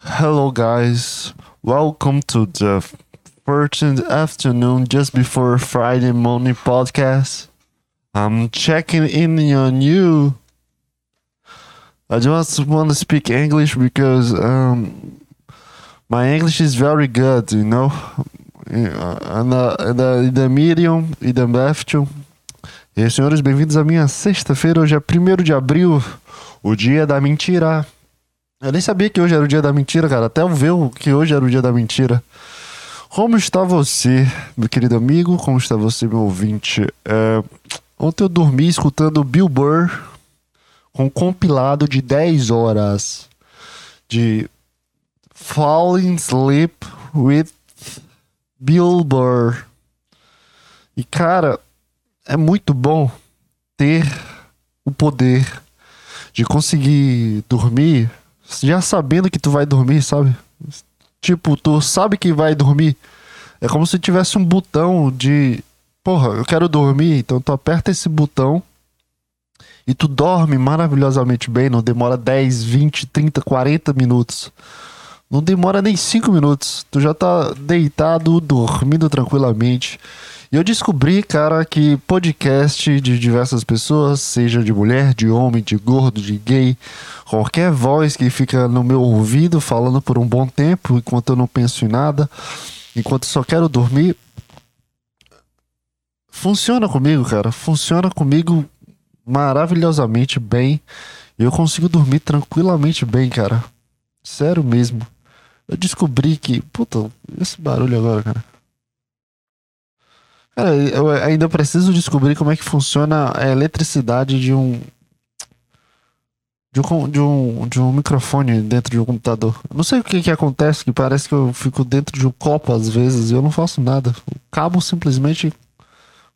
Hello, guys. Welcome to the 13th afternoon just before Friday morning podcast. I'm checking in on you. I just want to speak English because um, my English is very good, you know. And the, the, the medium e the left. E senhores, bem-vindos à minha sexta-feira. Hoje é 1 de abril, o dia da mentira. Eu nem sabia que hoje era o dia da mentira, cara. Até eu ver que hoje era o dia da mentira. Como está você, meu querido amigo? Como está você, meu ouvinte? É... Ontem eu dormi escutando Bill Burr com um compilado de 10 horas de Falling Sleep with Bill Burr. E cara, é muito bom ter o poder de conseguir dormir já sabendo que tu vai dormir, sabe? Tipo, tu sabe que vai dormir. É como se tivesse um botão de. Porra, eu quero dormir, então tu aperta esse botão e tu dorme maravilhosamente bem. Não demora 10, 20, 30, 40 minutos. Não demora nem 5 minutos. Tu já tá deitado, dormindo tranquilamente. E eu descobri, cara, que podcast de diversas pessoas, seja de mulher, de homem, de gordo, de gay, qualquer voz que fica no meu ouvido falando por um bom tempo, enquanto eu não penso em nada, enquanto só quero dormir, funciona comigo, cara. Funciona comigo maravilhosamente bem. E eu consigo dormir tranquilamente bem, cara. Sério mesmo. Eu descobri que. Puta, esse barulho agora, cara. Cara, eu ainda preciso descobrir como é que funciona a eletricidade de um. De um, de um, de um microfone dentro de um computador. não sei o que, que acontece, que parece que eu fico dentro de um copo às vezes e eu não faço nada. O cabo simplesmente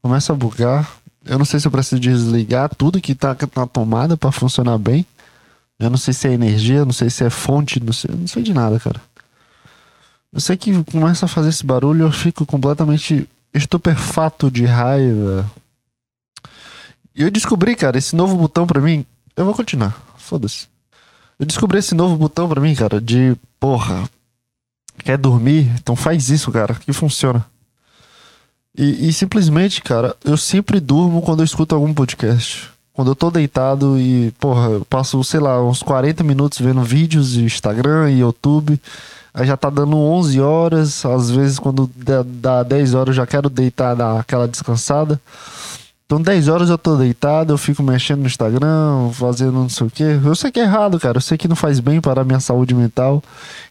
começa a bugar. Eu não sei se eu preciso desligar tudo que tá na tomada para funcionar bem. Eu não sei se é energia, não sei se é fonte, não sei, não sei de nada, cara. Eu sei que começa a fazer esse barulho, eu fico completamente estupefato de raiva. E eu descobri, cara, esse novo botão para mim. Eu vou continuar, foda-se. Eu descobri esse novo botão para mim, cara, de porra. Quer dormir? Então faz isso, cara, que funciona. E, e, simplesmente, cara, eu sempre durmo quando eu escuto algum podcast. Quando eu tô deitado e, porra, eu passo, sei lá, uns 40 minutos vendo vídeos de Instagram e YouTube. Aí já tá dando 11 horas, às vezes quando dá 10 horas eu já quero deitar, dar aquela descansada. Então 10 horas eu tô deitado, eu fico mexendo no Instagram, fazendo não sei o que. Eu sei que é errado, cara. Eu sei que não faz bem para a minha saúde mental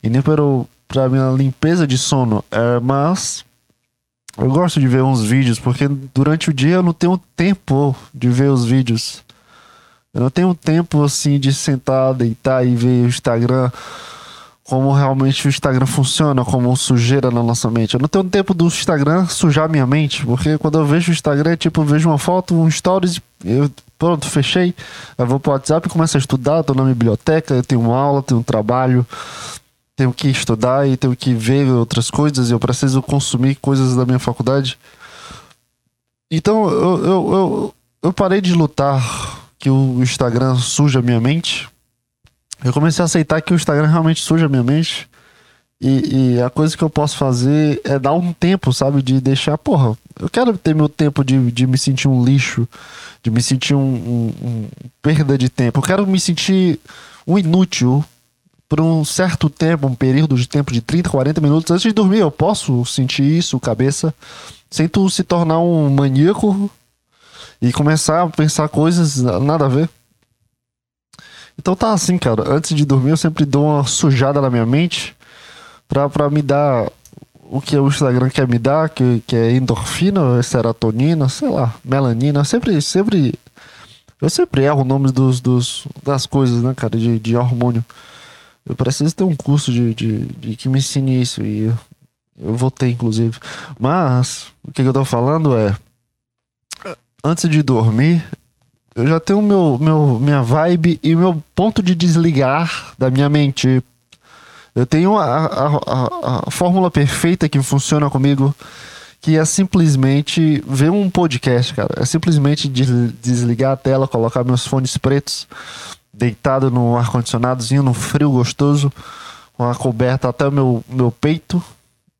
e nem para, para a minha limpeza de sono. É, mas eu gosto de ver uns vídeos, porque durante o dia eu não tenho tempo de ver os vídeos. Eu não tenho tempo assim de sentar, deitar e ver o Instagram como realmente o Instagram funciona, como sujeira na nossa mente. Eu não tenho tempo do Instagram sujar minha mente, porque quando eu vejo o Instagram, tipo, eu vejo uma foto, um stories, eu pronto, fechei, eu vou pro WhatsApp e começo a estudar, tô na biblioteca, eu tenho uma aula, tenho um trabalho, tenho que estudar e tenho que ver outras coisas, eu preciso consumir coisas da minha faculdade. Então eu, eu, eu, eu parei de lutar que o Instagram suja minha mente eu comecei a aceitar que o Instagram realmente suja a minha mente. E, e, a coisa que eu posso fazer é dar um tempo, sabe? De deixar, porra, eu quero ter meu tempo de, de me sentir um lixo, de me sentir um, um, um perda de tempo. Eu quero me sentir um inútil por um certo tempo, um período de tempo de 30, 40 minutos antes de dormir. Eu posso sentir isso, cabeça, sem tu se tornar um maníaco e começar a pensar coisas nada a ver. Então tá assim, cara. Antes de dormir, eu sempre dou uma sujada na minha mente pra, pra me dar o que o Instagram quer me dar, que, que é endorfina, serotonina, sei lá, melanina. Sempre, sempre. Eu sempre erro o nome dos, dos, das coisas, né, cara, de, de hormônio. Eu preciso ter um curso de, de, de que me ensine isso. E eu, vou ter, inclusive. Mas, o que, que eu tô falando é. Antes de dormir, eu já tenho meu, meu, minha vibe e meu ponto de desligar da minha mente. Eu tenho a, a, a, a fórmula perfeita que funciona comigo, que é simplesmente ver um podcast, cara. É simplesmente desligar a tela, colocar meus fones pretos, deitado no ar-condicionadozinho, no frio gostoso, com a coberta até o meu, meu peito,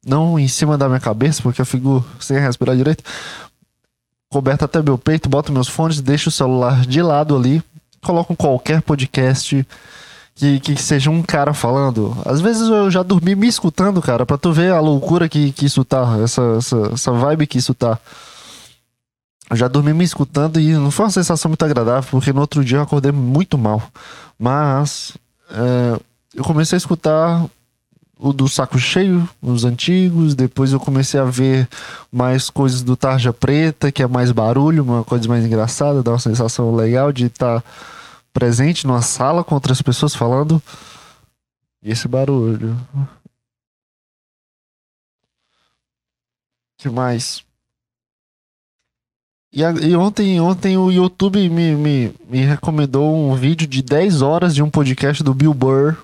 não em cima da minha cabeça, porque eu fico sem respirar direito. Coberta até meu peito, boto meus fones, deixo o celular de lado ali, coloco qualquer podcast que, que seja um cara falando. Às vezes eu já dormi me escutando, cara, pra tu ver a loucura que, que isso tá, essa, essa, essa vibe que isso tá. Eu já dormi me escutando e não foi uma sensação muito agradável, porque no outro dia eu acordei muito mal. Mas é, eu comecei a escutar o do Saco Cheio, os antigos, depois eu comecei a ver mais coisas do Tarja Preta, que é mais barulho, uma coisa mais engraçada, dá uma sensação legal de estar. Tá presente numa sala com outras pessoas falando. E esse barulho. que mais? E, a, e, ontem, ontem o YouTube me, me, me recomendou um vídeo de 10 horas de um podcast do Bill Burr.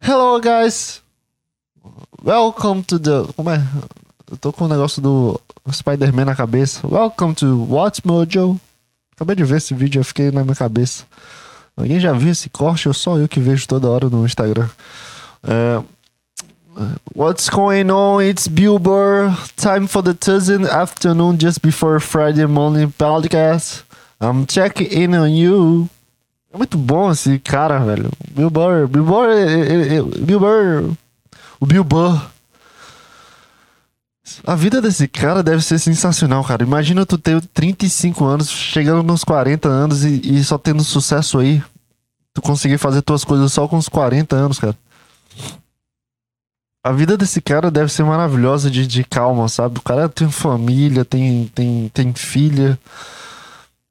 Hello, guys! Welcome to the. Como é? Eu tô com o negócio do Spider-Man na cabeça. Welcome to What's Mojo. Acabei de ver esse vídeo, eu fiquei na minha cabeça. Alguém já viu esse corte ou só eu que vejo toda hora no Instagram? Uh, what's going on? It's Bill Burr. Time for the Tuesday afternoon just before Friday morning podcast. I'm checking in on you. É muito bom esse cara, velho. Bill Burr. Bill Burr. Bill Burr. O Bill Burr a vida desse cara deve ser sensacional, cara. Imagina tu ter 35 anos, chegando nos 40 anos e, e só tendo sucesso aí. Tu conseguir fazer tuas coisas só com os 40 anos, cara. A vida desse cara deve ser maravilhosa de, de calma, sabe? O cara tem família, tem, tem, tem filha.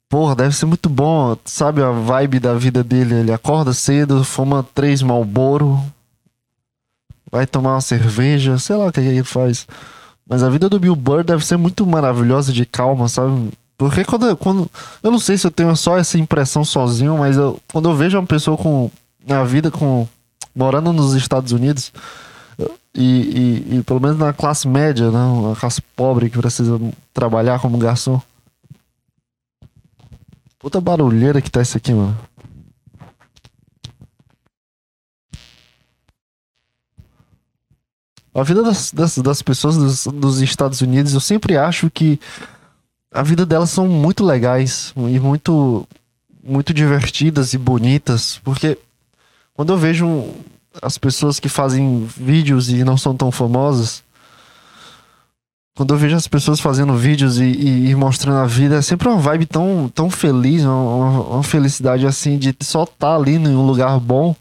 Porra, deve ser muito bom, sabe? A vibe da vida dele. Ele acorda cedo, fuma três malboro, vai tomar uma cerveja, sei lá o que, que ele faz. Mas a vida do Bill Burr deve ser muito maravilhosa de calma, sabe? Porque quando, quando. Eu não sei se eu tenho só essa impressão sozinho, mas eu, quando eu vejo uma pessoa com. Na vida com. morando nos Estados Unidos. E, e, e pelo menos na classe média, né? Uma classe pobre que precisa trabalhar como garçom. Puta barulheira que tá isso aqui, mano. A vida das, das, das pessoas dos, dos, Estados Unidos, eu sempre acho que a vida delas são muito legais e muito, muito divertidas e bonitas, porque quando eu vejo as pessoas que fazem vídeos e não são tão famosas, quando eu vejo as pessoas fazendo vídeos e, e, e, mostrando a vida, é sempre uma vibe tão, tão feliz, uma, uma felicidade assim de só estar tá ali em um lugar bom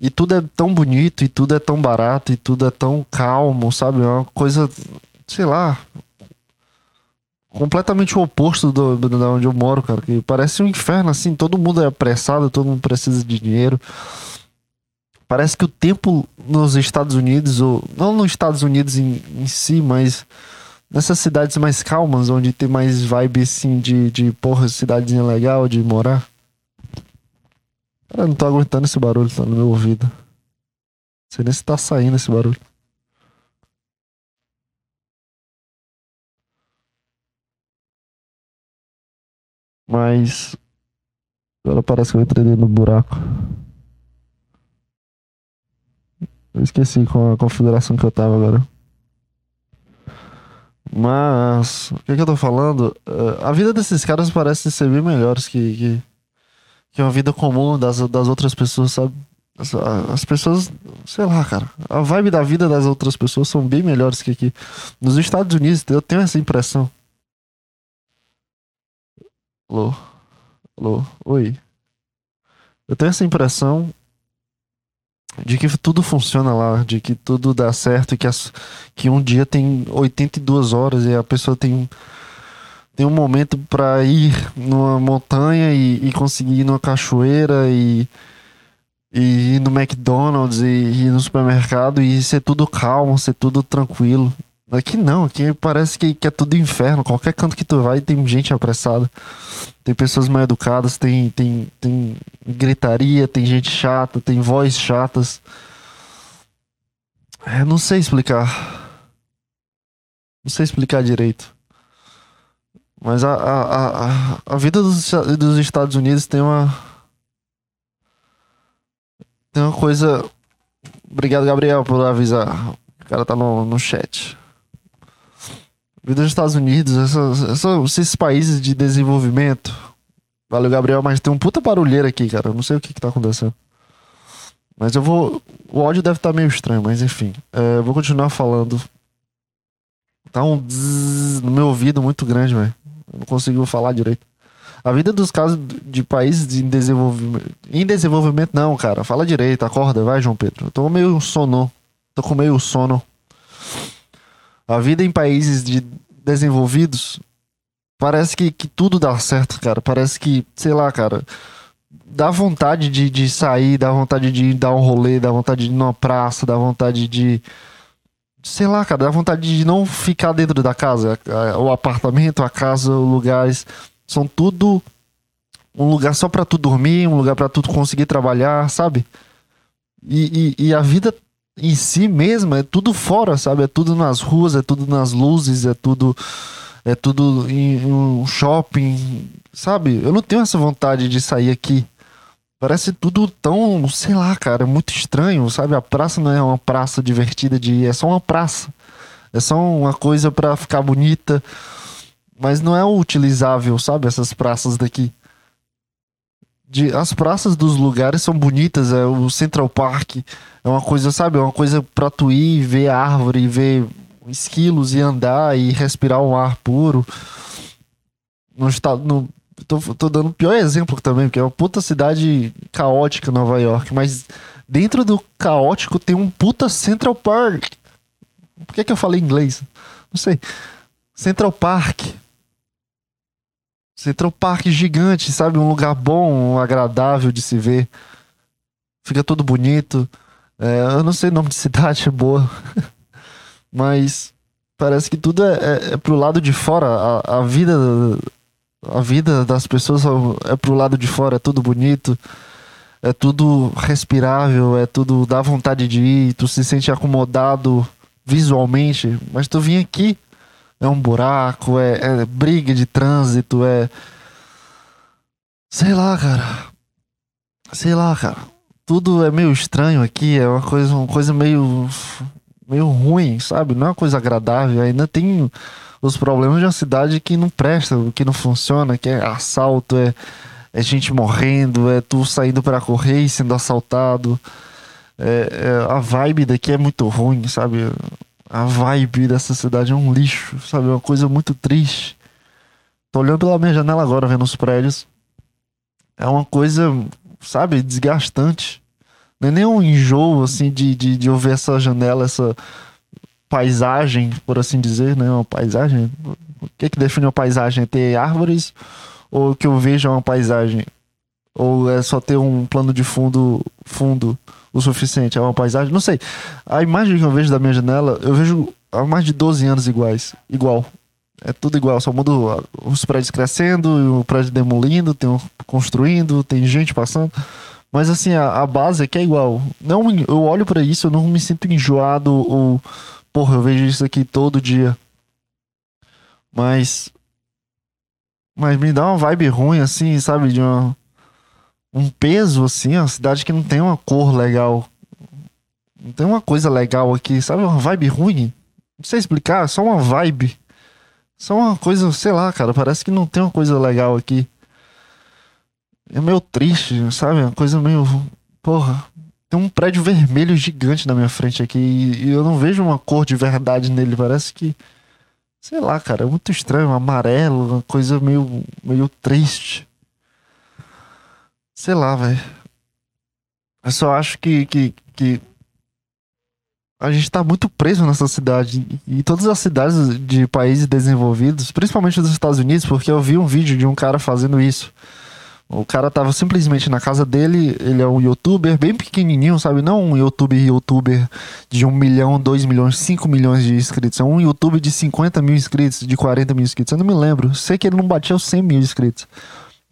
e tudo é tão bonito, e tudo é tão barato, e tudo é tão calmo, sabe? É uma coisa, sei lá, completamente o oposto do, do, da onde eu moro, cara. Que parece um inferno, assim, todo mundo é apressado, todo mundo precisa de dinheiro. Parece que o tempo nos Estados Unidos, ou não nos Estados Unidos em, em si, mas nessas cidades mais calmas, onde tem mais vibe assim de, de porra, cidadezinha legal de morar. Cara, não tô aguentando esse barulho, tá no meu ouvido. Não sei nem se tá saindo esse barulho. Mas. Agora parece que eu entrei do buraco. Eu esqueci com a configuração que eu tava agora. Mas. O que, que eu tô falando? Uh, a vida desses caras parece ser bem melhores que, que que uma vida comum das, das outras pessoas, sabe? As, as, pessoas, sei lá, cara. A vibe da vida das outras pessoas são bem melhores que aqui. Nos Estados Unidos, eu tenho essa impressão. Alô? Alô? Oi? Eu tenho essa impressão de que tudo funciona lá, de que tudo dá certo, que, as, que um dia tem 82 horas e a pessoa tem tem um momento para ir numa montanha e, e, conseguir ir numa cachoeira e, e ir no McDonald's e, e ir no supermercado e ser tudo calmo, ser tudo tranquilo. Aqui não, aqui parece que, que é tudo inferno. Qualquer canto que tu vai tem gente apressada. Tem pessoas mal educadas, tem, tem, tem gritaria, tem gente chata, tem vozes chatas. É, não sei explicar. Não sei explicar direito. Mas a, a, a, a vida dos, dos Estados Unidos tem uma. Tem uma coisa Obrigado, Gabriel, por avisar. O cara tá no, no chat. Vida dos Estados Unidos, essas, essas, esses países de desenvolvimento. Valeu, Gabriel, mas tem um puta barulheiro aqui, cara. Eu não sei o que que tá acontecendo. Mas eu vou. O áudio deve estar tá meio estranho, mas enfim. É, eu vou continuar falando. Tá um no meu ouvido muito grande, velho. Não consigo falar direito. A vida dos casos de países em desenvolvimento. Em desenvolvimento, não, cara. Fala direito, acorda, vai, João Pedro. Eu tô meio sono. Tô com meio sono. A vida em países de desenvolvidos parece que, que tudo dá certo, cara. Parece que, sei lá, cara. Dá vontade de, de sair, dá vontade de dar um rolê, dá vontade de ir numa praça, dá vontade de. Sei lá, cara, dá vontade de não ficar dentro da casa. O apartamento, a casa, os lugares são tudo um lugar só para tu dormir, um lugar para tu conseguir trabalhar, sabe? E, e, e, a vida em si mesma é tudo fora, sabe? É tudo nas ruas, é tudo nas luzes, é tudo é tudo em, um shopping, sabe? Eu não tenho essa vontade de sair aqui. Parece tudo tão, sei lá, cara, muito estranho, sabe? A praça não é uma praça divertida de ir, é só uma praça. É só uma coisa para ficar bonita mas não é utilizável, sabe? Essas praças daqui. De, as praças dos lugares são bonitas, é o Central Park é uma coisa, sabe? É uma coisa pra tu ir, ver árvore, ver esquilos e andar e respirar um ar puro. No estado, no, tô, tô dando o pior exemplo também, porque é uma puta cidade caótica Nova York, mas dentro do caótico tem um puta Central Park. Por que, que eu falei inglês? Não sei. Central Park. Central Park gigante, sabe? Um lugar bom, agradável de se ver. Fica tudo bonito. É, eu não sei o nome de cidade, é boa. Mas parece que tudo é, é, é, pro lado de fora. A, a, vida a vida das pessoas é pro lado de fora, é tudo bonito. É tudo respirável, é tudo dá vontade de ir, tu se sente acomodado visualmente, mas tu vem aqui é um buraco, é, é briga de trânsito, é. Sei lá, cara. Sei lá, cara. Tudo é meio estranho aqui, é uma coisa, uma coisa meio. meio ruim, sabe? Não é uma coisa agradável. Ainda tem os problemas de uma cidade que não presta, que não funciona, que é assalto, é, é gente morrendo, é tu saindo para correr e sendo assaltado. É, é, a vibe daqui é muito ruim, sabe? A vibe dessa cidade é um lixo, sabe? Uma coisa muito triste. Tô olhando pela minha janela agora, vendo os prédios. É uma coisa, sabe, desgastante. Não é nem um enjoo, assim, de, de, de ouvir essa janela, essa paisagem, por assim dizer, né? Uma paisagem. O que que define uma paisagem? É ter árvores? Ou o que eu vejo é uma paisagem? Ou é só ter um plano de fundo fundo o suficiente? É uma paisagem? Não sei. A imagem que eu vejo da minha janela, eu vejo há mais de 12 anos iguais. Igual. É tudo igual, só muda os prédios crescendo, o prédio demolindo, tem um construindo, tem gente passando. Mas assim, a, a base é que é igual. Não, eu olho para isso, eu não me sinto enjoado ou. Porra, eu vejo isso aqui todo dia. Mas. Mas me dá uma vibe ruim, assim, sabe? De uma um peso, assim, uma cidade que não tem uma cor legal. Não tem uma coisa legal aqui, sabe? Uma vibe ruim. Não sei explicar, só uma vibe. Só uma coisa, sei lá, cara, parece que não tem uma coisa legal aqui. É meio triste, sabe? Uma coisa meio. Porra. Tem um prédio vermelho gigante na minha frente aqui e eu não vejo uma cor de verdade nele. Parece que. Sei lá, cara, é muito estranho, amarelo, uma coisa meio, meio triste. Sei lá, velho. Eu só acho que, que, que a gente tá muito preso nessa cidade. E todas as cidades de países desenvolvidos, principalmente dos Estados Unidos, porque eu vi um vídeo de um cara fazendo isso. O cara tava simplesmente na casa dele, ele é um youtuber bem pequenininho, sabe? Não um youtuber youtuber de 1 milhão, 2 milhões, 5 milhões de inscritos. É um youtuber de 50 mil inscritos, de 40 mil inscritos. Eu não me lembro. Sei que ele não batia os 100 mil inscritos.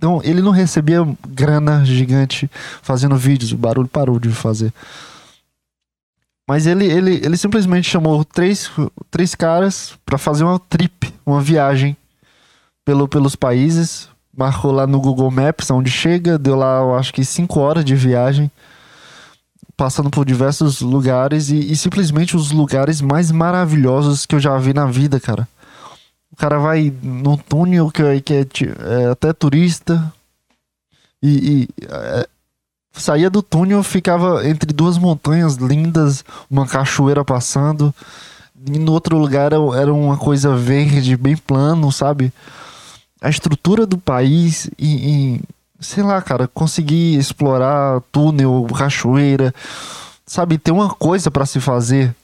Então, ele não recebia grana gigante fazendo vídeos, o barulho parou de fazer. Mas ele, ele, ele simplesmente chamou três, três caras para fazer uma trip, uma viagem pelo, pelos países. Marcou lá no Google Maps onde chega, deu lá, eu acho que cinco horas de viagem passando por diversos lugares e, e, simplesmente os lugares mais maravilhosos que eu já vi na vida, cara. Cara vai num túnel que, é, que é, é até turista e, e é, saía do túnel, ficava entre duas montanhas lindas, uma cachoeira passando. E no outro lugar era, uma coisa verde, bem plano, sabe? A estrutura do país e, e sei lá, cara, conseguir explorar túnel, cachoeira, sabe, ter uma coisa para se fazer.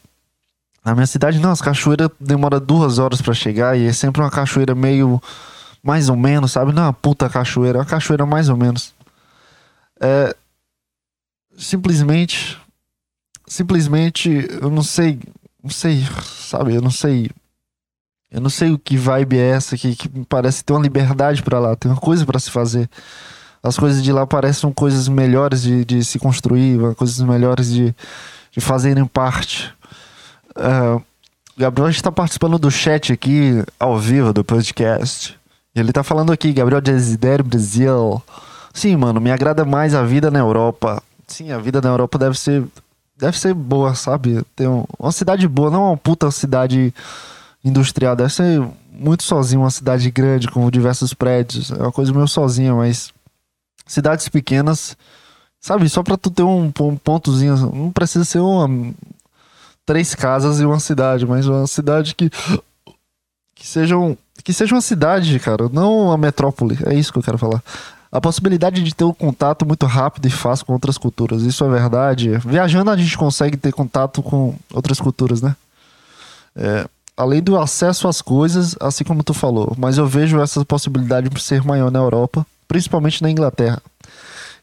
Na minha cidade, não, as cachoeiras demora duas horas para chegar e é sempre uma cachoeira meio mais ou menos, sabe? Não é uma puta cachoeira, é uma cachoeira mais ou menos. É, simplesmente, simplesmente, eu não sei, não sei, sabe? Eu não sei, eu não sei o que vibe é essa que, que parece ter uma liberdade para lá, tem uma coisa para se fazer as coisas de lá parecem coisas melhores de, de se construir, coisas melhores de, de fazerem parte. Uh, Gabriel está participando do chat aqui ao vivo do podcast. Ele está falando aqui, Gabriel Desiderio Brasil. Sim, mano, me agrada mais a vida na Europa. Sim, a vida na Europa deve ser deve ser boa, sabe? Tem uma cidade boa, não uma puta cidade industrial, deve ser muito sozinho, uma cidade grande com diversos prédios. É uma coisa meio sozinha, mas cidades pequenas, sabe? Só pra tu ter um, um pontozinho. Não precisa ser uma. Três casas e uma cidade, mas uma cidade que. Que seja, um, que seja uma cidade, cara, não uma metrópole. É isso que eu quero falar. A possibilidade de ter um contato muito rápido e fácil com outras culturas. Isso é verdade. Viajando a gente consegue ter contato com outras culturas, né? É, além do acesso às coisas, assim como tu falou. Mas eu vejo essa possibilidade por ser maior na Europa principalmente na Inglaterra.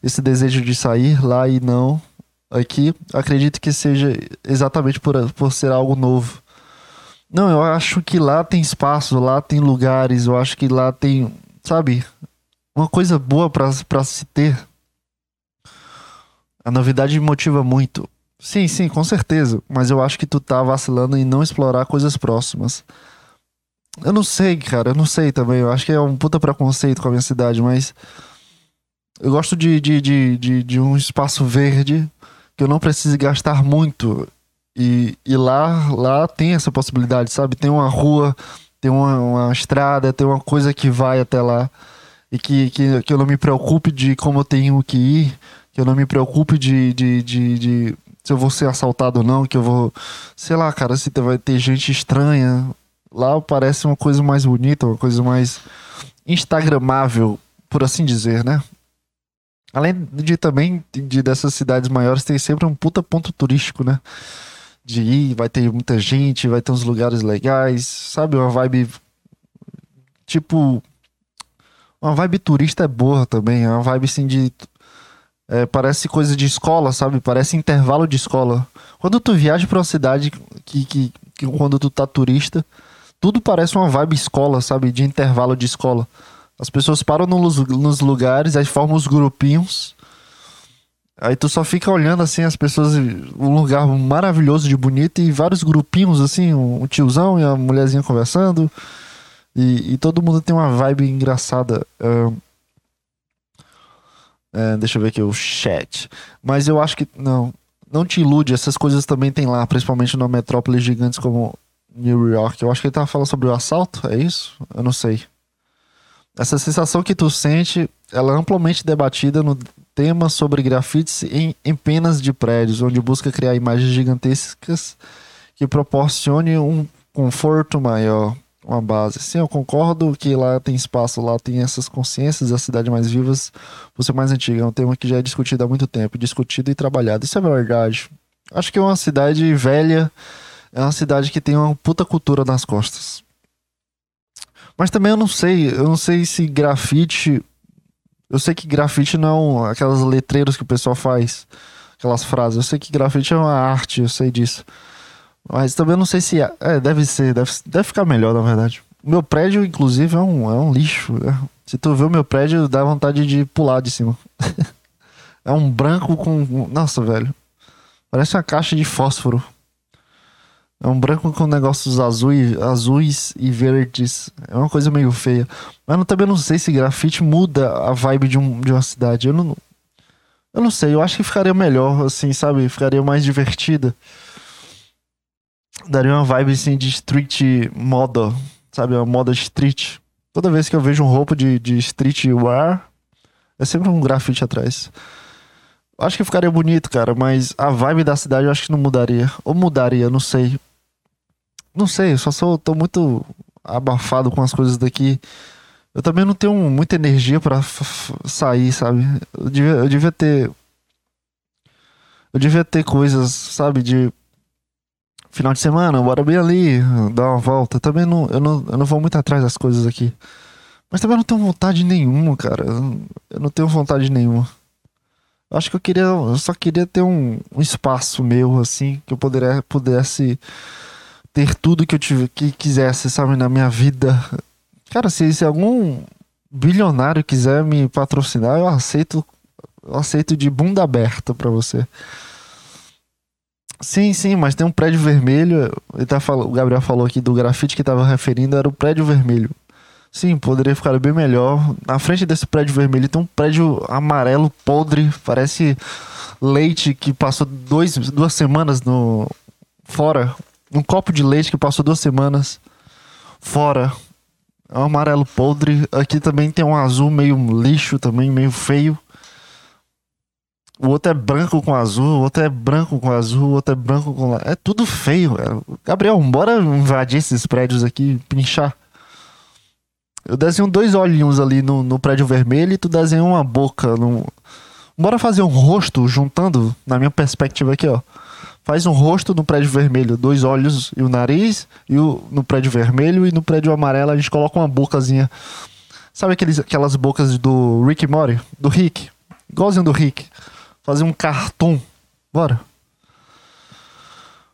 Esse desejo de sair lá e não aqui, acredito que seja exatamente por, por ser algo novo. Não, eu acho que lá tem espaço, lá tem lugares, eu acho que lá tem, sabe, uma coisa boa para se ter. A novidade me motiva muito. Sim, sim, com certeza. Mas eu acho que tu tá vacilando em não explorar coisas próximas. Eu não sei, cara, eu não sei também. Eu acho que é um puta preconceito com a minha cidade, mas. Eu gosto de, de, de, de, de um espaço verde que eu não precise gastar muito. E, e lá, lá tem essa possibilidade, sabe? Tem uma rua, tem uma, uma estrada, tem uma coisa que vai até lá. E que, que, que eu não me preocupe de como eu tenho que ir, que eu não me preocupe de, de, de, de se eu vou ser assaltado ou não, que eu vou. Sei lá, cara, se vai ter gente estranha Lá parece uma coisa mais bonita, uma coisa mais instagramável, por assim dizer, né? Além de também de dessas cidades maiores tem sempre um puta ponto turístico, né? De ir, vai ter muita gente, vai ter uns lugares legais, sabe? Uma vibe tipo uma vibe turista é boa também, é uma vibe assim de é, parece coisa de escola, sabe? Parece intervalo de escola. Quando tu viaja para uma cidade que, que, que quando tu tá turista, tudo parece uma vibe escola, sabe? De intervalo de escola. As pessoas param nos, nos lugares, aí formam os grupinhos. Aí tu só fica olhando assim as pessoas, um lugar maravilhoso de bonito e vários grupinhos assim, um tiozão e a mulherzinha conversando. E, e todo mundo tem uma vibe engraçada. É, deixa eu ver aqui o chat. Mas eu acho que não, não te ilude, essas coisas também tem lá, principalmente numa metrópole gigantes como New York. Eu acho que ele tava falando sobre o assalto, é isso? Eu não sei. Essa sensação que tu sente, ela é amplamente debatida no tema sobre grafites em, em penas de prédios, onde busca criar imagens gigantescas que proporcione um conforto maior, uma base. Sim, eu concordo que lá tem espaço, lá tem essas consciências das cidades mais vivas, ser mais antiga. É um tema que já é discutido há muito tempo, discutido e trabalhado. Isso é verdade. Acho que é uma cidade velha é uma cidade que tem uma puta cultura nas costas. Mas também eu não sei, eu não sei se grafite. Eu sei que grafite não é aquelas letreiros que o pessoal faz, aquelas frases. Eu sei que grafite é uma arte, eu sei disso. Mas também eu não sei se. É, é deve ser, deve, deve ficar melhor, na verdade. Meu prédio, inclusive, é um, é um lixo. Né? Se tu vê o meu prédio, dá vontade de pular de cima. é um branco com. Nossa, velho. Parece uma caixa de fósforo. É um branco com negócios azuis, azuis e verdes. É uma coisa meio feia. Mas eu também não sei se grafite muda a vibe de, um, de uma cidade. Eu não, Eu não sei, eu acho que ficaria melhor, assim, sabe? Ficaria mais divertida. Daria uma vibe, assim, de street moda, sabe? Uma moda street. Toda vez que eu vejo um roupa de, de streetwear, é sempre um grafite atrás. Acho que ficaria bonito, cara, mas a vibe da cidade eu acho que não mudaria. Ou mudaria, não sei. Não sei, eu só sou, tô muito abafado com as coisas daqui. Eu também não tenho muita energia para sair, sabe? Eu devia, eu devia ter. Eu devia ter coisas, sabe? De final de semana, bora bem ali, dar uma volta. Também não eu, não. eu não vou muito atrás das coisas aqui. Mas também não tenho vontade nenhuma, cara. Eu não tenho vontade nenhuma. Acho que eu queria. Eu só queria ter um, um espaço meu, assim, que eu poderia, pudesse ter tudo que eu tive, que quisesse, sabe, na minha vida Cara, se, se algum bilionário quiser me patrocinar, eu aceito, eu aceito de bunda aberta para você. Sim, sim, mas tem um prédio vermelho. Ele tá o Gabriel falou aqui do grafite que estava referindo, era o prédio vermelho. Sim, poderia ficar bem melhor. Na frente desse prédio vermelho tem um prédio amarelo podre, parece leite que passou dois, duas semanas no fora. Um copo de leite que passou duas semanas fora. É um amarelo podre. Aqui também tem um azul meio lixo também, meio feio. O outro é branco com azul, o outro é branco com azul, o outro é branco com. É tudo feio. Gabriel, bora invadir esses prédios aqui, pinchar. Eu desenho dois olhinhos ali no, no prédio vermelho e tu desenha uma boca. No... Bora fazer um rosto juntando, na minha perspectiva aqui, ó faz um rosto no prédio vermelho, dois olhos e o nariz, e o, no prédio vermelho e no prédio amarelo a gente coloca uma bocazinha. Sabe aqueles, aquelas bocas do Rick Mori? Do Rick. Igualzinho do Rick. Fazer um cartoon. Bora.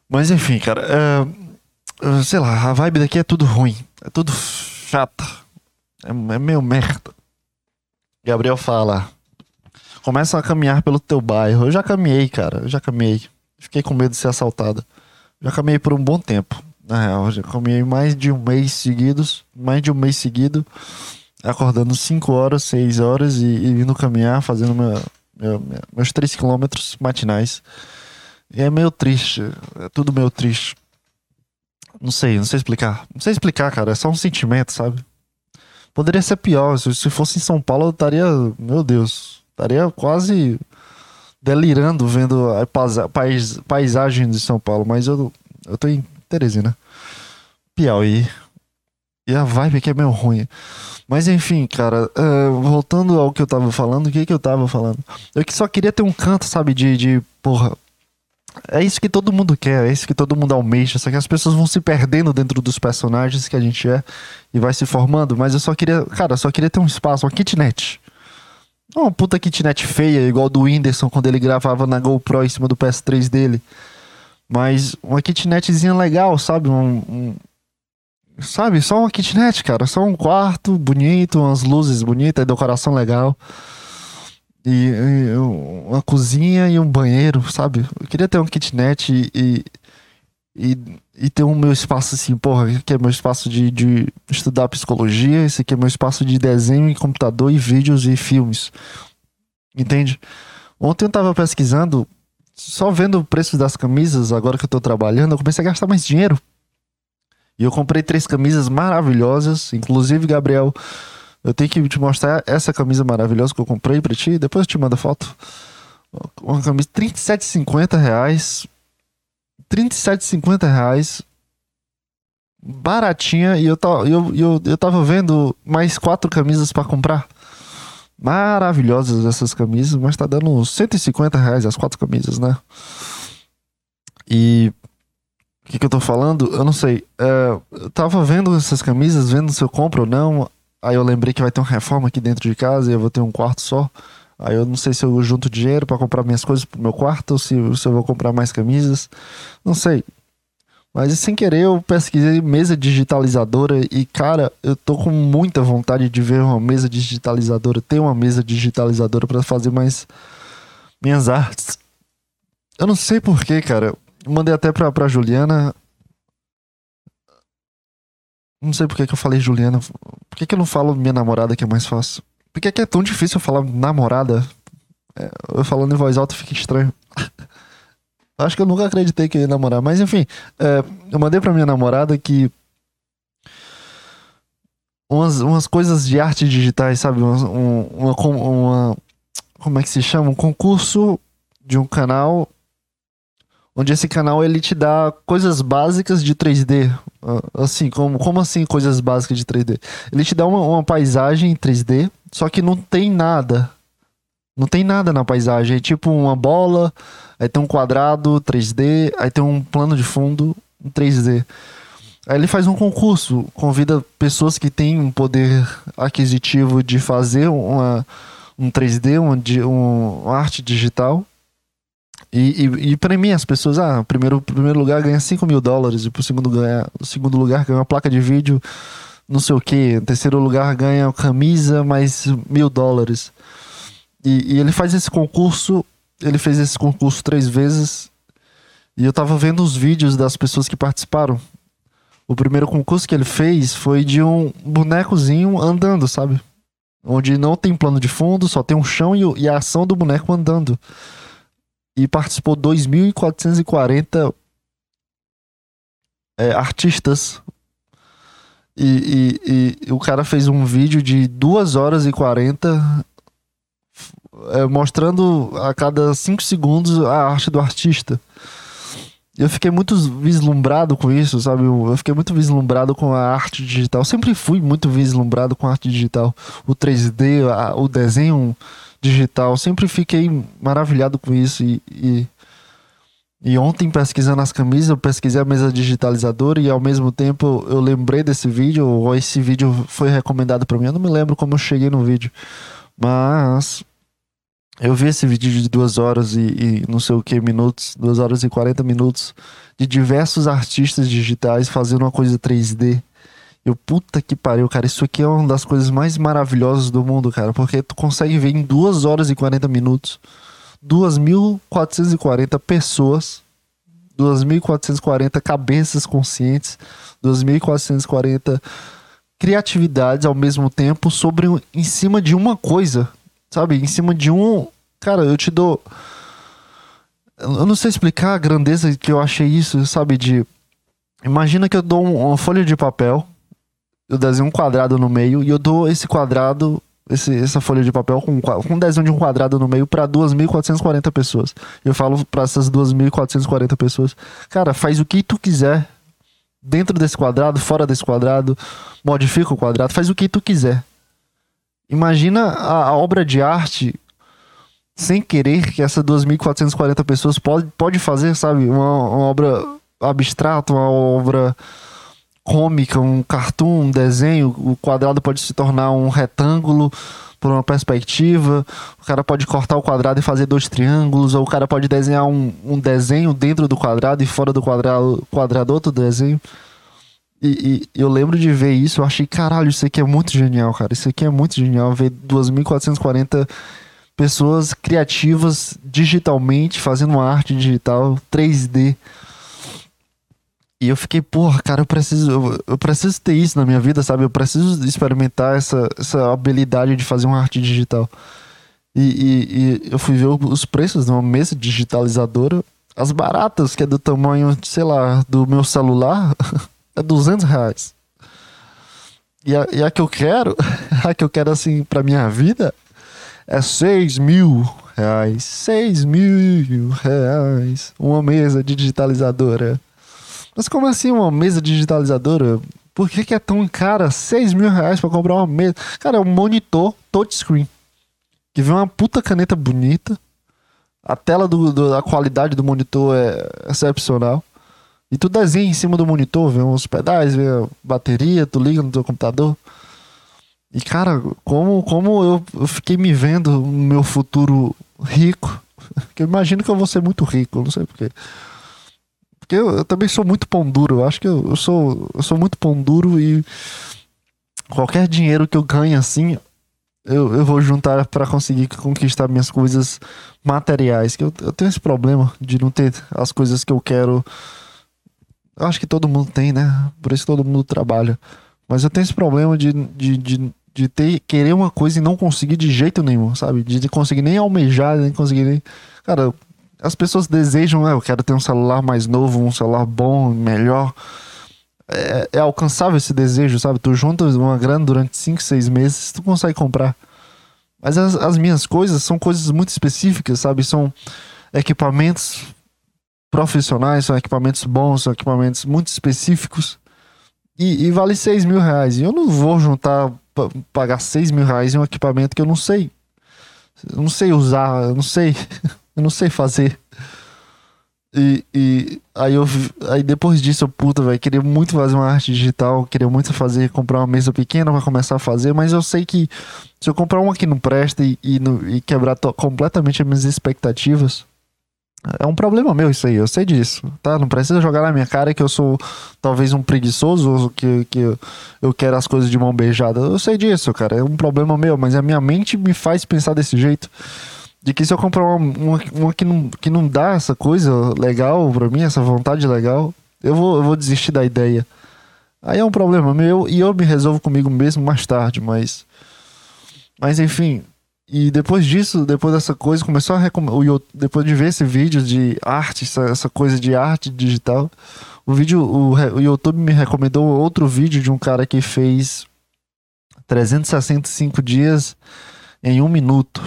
Mas enfim, cara. É, sei lá, a vibe daqui é tudo ruim. É tudo chata. É, é meio merda. Gabriel fala. Começa a caminhar pelo teu bairro. Eu já caminhei, cara. Eu já caminhei. Fiquei com medo de ser assaltada. Já caminhei por um bom tempo. Na real, já caminhei mais de um mês seguidos. Mais de um mês seguido. Acordando 5 horas, 6 horas e, e indo caminhar, fazendo meu, meu, meus 3 quilômetros matinais. E é meio triste. É tudo meio triste. Não sei, não sei explicar. Não sei explicar, cara. É só um sentimento, sabe? Poderia ser pior. Se, se fosse em São Paulo, eu estaria. Meu Deus. Estaria quase delirando vendo a pais, paisagem de São Paulo, mas eu, eu tô em Teresina, Piauí. E a vibe aqui é meio ruim. Mas enfim, cara, uh, voltando ao que eu tava falando, o que que eu tava falando? Eu que só queria ter um canto, sabe, de, de porra. É isso que todo mundo quer, é isso que todo mundo almeja, só que as pessoas vão se perdendo dentro dos personagens que a gente é e vai se formando, mas eu só queria, cara, eu só queria ter um espaço, uma kitnet. Uma puta kitnet feia, igual do Whindersson quando ele gravava na GoPro em cima do PS3 dele. Mas uma kitnetzinha legal, sabe? Um, um, sabe? Só uma kitnet, cara. Só um quarto bonito, umas luzes bonitas, decoração legal. E, e, uma cozinha e um banheiro, sabe? Eu queria ter uma kitnet e, e, e e ter um meu espaço assim, porra, aqui é meu espaço de, de estudar psicologia, esse aqui é meu espaço de desenho em computador e vídeos e filmes. Entende? Ontem eu tava pesquisando, só vendo o preço das camisas, agora que eu tô trabalhando, eu comecei a gastar mais dinheiro. E eu comprei três camisas maravilhosas, inclusive, Gabriel, eu tenho que te mostrar essa camisa maravilhosa que eu comprei pra ti, depois eu te mando a foto. Uma camisa, 37,50 reais, 37,50 reais. Baratinha. E eu, eu, eu, eu tava vendo mais quatro camisas para comprar. Maravilhosas essas camisas, mas tá dando uns 150 reais as quatro camisas, né? E o que, que eu tô falando? Eu não sei. É, eu tava vendo essas camisas, vendo se eu compro ou não. Aí eu lembrei que vai ter uma reforma aqui dentro de casa e eu vou ter um quarto só. Aí eu não sei se eu junto dinheiro para comprar minhas coisas pro meu quarto ou se, se eu vou comprar mais camisas. Não sei. Mas sem querer eu pesquisei mesa digitalizadora e, cara, eu tô com muita vontade de ver uma mesa digitalizadora, ter uma mesa digitalizadora para fazer mais minhas artes. Eu não sei porquê, cara. Mandei até pra, pra Juliana. Não sei por que eu falei Juliana. Por que, que eu não falo minha namorada que é mais fácil? Por que, que é tão difícil falar namorada? É, eu falando em voz alta fica estranho. Acho que eu nunca acreditei que eu ia namorar. Mas enfim, é, eu mandei pra minha namorada que. Umas, umas coisas de arte digitais, sabe? Uma, uma, uma, Como é que se chama? Um concurso de um canal. Onde esse canal ele te dá coisas básicas de 3D. Assim, como, como assim coisas básicas de 3D? Ele te dá uma, uma paisagem em 3D, só que não tem nada. Não tem nada na paisagem. É tipo uma bola, aí tem um quadrado 3D, aí tem um plano de fundo em 3D. Aí ele faz um concurso, convida pessoas que têm um poder aquisitivo de fazer uma, um 3D, um, um, uma arte digital. E, e, e premia as pessoas. Ah, primeiro primeiro lugar ganha 5 mil dólares, e pro segundo, ganha, o segundo lugar ganha uma placa de vídeo, não sei o que. Terceiro lugar ganha camisa mais mil dólares. E, e, ele faz esse concurso, ele fez esse concurso três vezes. E eu tava vendo os vídeos das pessoas que participaram. O primeiro concurso que ele fez foi de um bonecozinho andando, sabe? Onde não tem plano de fundo, só tem um chão e, e a ação do boneco andando. E participou 2.440 é, artistas. E, e, e, o cara fez um vídeo de 2 horas e 40 é, mostrando a cada 5 segundos a arte do artista. Eu fiquei muito vislumbrado com isso, sabe? Eu fiquei muito vislumbrado com a arte digital. sempre fui muito vislumbrado com a arte digital. O 3D, a, o desenho digital. Sempre fiquei maravilhado com isso. E, e, e, ontem, pesquisando as camisas, eu pesquisei a mesa digitalizadora e ao mesmo tempo eu lembrei desse vídeo, ou esse vídeo foi recomendado para mim. Eu não me lembro como eu cheguei no vídeo. Mas eu vi esse vídeo de duas horas e, e, não sei o que minutos, duas horas e 40 minutos, de diversos artistas digitais fazendo uma coisa 3D. Eu, puta que pariu, cara, isso aqui é uma das coisas mais maravilhosas do mundo, cara, porque tu consegue ver em duas horas e 40 minutos 2.440 pessoas, 2.440 cabeças conscientes, 2.440 criatividades ao mesmo tempo sobre em cima de uma coisa Sabe? Em cima de um. Cara, eu te dou. Eu não sei explicar a grandeza que eu achei isso, sabe? De. Imagina que eu dou uma folha de papel, eu desenho um quadrado no meio e eu dou esse quadrado, esse, essa folha de papel com, com um desenho de um quadrado no meio para 2.440 pessoas. Eu falo para essas 2.440 pessoas, cara, faz o que tu quiser dentro desse quadrado, fora desse quadrado, modifica o quadrado, faz o que tu quiser. Imagina a, a obra de arte sem querer que essas 2.440 pessoas pode, pode fazer, sabe? Uma, uma obra abstrata, uma obra cômica, um cartoon, um desenho. O quadrado pode se tornar um retângulo por uma perspectiva. O cara pode cortar o quadrado e fazer dois triângulos. Ou o cara pode desenhar um, um desenho dentro do quadrado e fora do quadrado, quadrado outro desenho. E, e, eu lembro de ver isso, eu achei, caralho, isso aqui é muito genial, cara. Isso aqui é muito genial. Ver 2.440 pessoas criativas digitalmente, fazendo uma arte digital 3D. E eu fiquei, porra, cara, eu preciso, eu, eu, preciso ter isso na minha vida, sabe? Eu preciso experimentar essa, essa habilidade de fazer uma arte digital. E, e, e eu fui ver os preços de uma mesa digitalizadora, as baratas, que é do tamanho, sei lá, do meu celular. é 200 reais. E a, e a que eu quero, a que eu quero assim pra minha vida, é 6 mil reais. 6 mil reais. Uma mesa digitalizadora. Mas como assim uma mesa digitalizadora? Por que, que é tão cara 6 mil reais pra comprar uma mesa? Cara, é um monitor touchscreen. Que vem uma puta caneta bonita. A tela do, do, a qualidade do monitor é excepcional. E tu desenha em cima do monitor, vê uns pedais, vê a bateria, tu liga no teu computador. E cara, como, como eu, eu fiquei me vendo no meu futuro rico. Porque eu imagino que eu vou ser muito rico, não sei porquê. Porque eu, eu também sou muito pão duro. Eu acho que eu, eu, sou, eu sou muito pão duro e qualquer dinheiro que eu ganhe assim, eu, eu vou juntar para conseguir conquistar minhas coisas materiais. Que eu, eu tenho esse problema de não ter as coisas que eu quero eu acho que todo mundo tem, né? Por isso todo mundo trabalha. Mas eu tenho esse problema de, de, de, de ter, querer uma coisa e não conseguir de jeito nenhum, sabe? De conseguir nem almejar, nem conseguir nem. Cara, as pessoas desejam, ah, eu quero ter um celular mais novo, um celular bom, melhor. É, é alcançável esse desejo, sabe? Tu junta uma grana durante 5, 6 meses, tu consegue comprar. Mas as, as minhas coisas são coisas muito específicas, sabe? São equipamentos profissionais, são equipamentos bons, são equipamentos muito específicos. E, e vale 6 mil reais. E eu não vou juntar, pagar 6 mil reais em um equipamento que eu não sei. Eu não sei usar, eu não sei. eu não sei fazer. E, e aí eu aí depois disso eu puta, velho, queria muito fazer uma arte digital, queria muito fazer, comprar uma mesa pequena para começar a fazer, mas eu sei que se eu comprar uma que não presta e, e, e quebrar completamente as minhas expectativas, é um problema meu isso aí, eu sei disso, tá? Não precisa jogar na minha cara que eu sou talvez um preguiçoso, que, que eu quero as coisas de mão beijada. Eu sei disso, cara, é um problema meu, mas a minha mente me faz pensar desse jeito de que se eu comprar uma, uma, uma, que, não, que não dá essa coisa legal pra mim, essa vontade legal, eu vou, eu vou desistir da ideia. Aí é um problema meu e eu me resolvo comigo mesmo mais tarde, mas. Mas enfim. E depois disso, depois dessa coisa, começou a recomendar. Depois de ver esse vídeo de arte, essa, essa coisa de arte digital, o vídeo, o, o YouTube me recomendou outro vídeo de um cara que fez 365 dias em um minuto.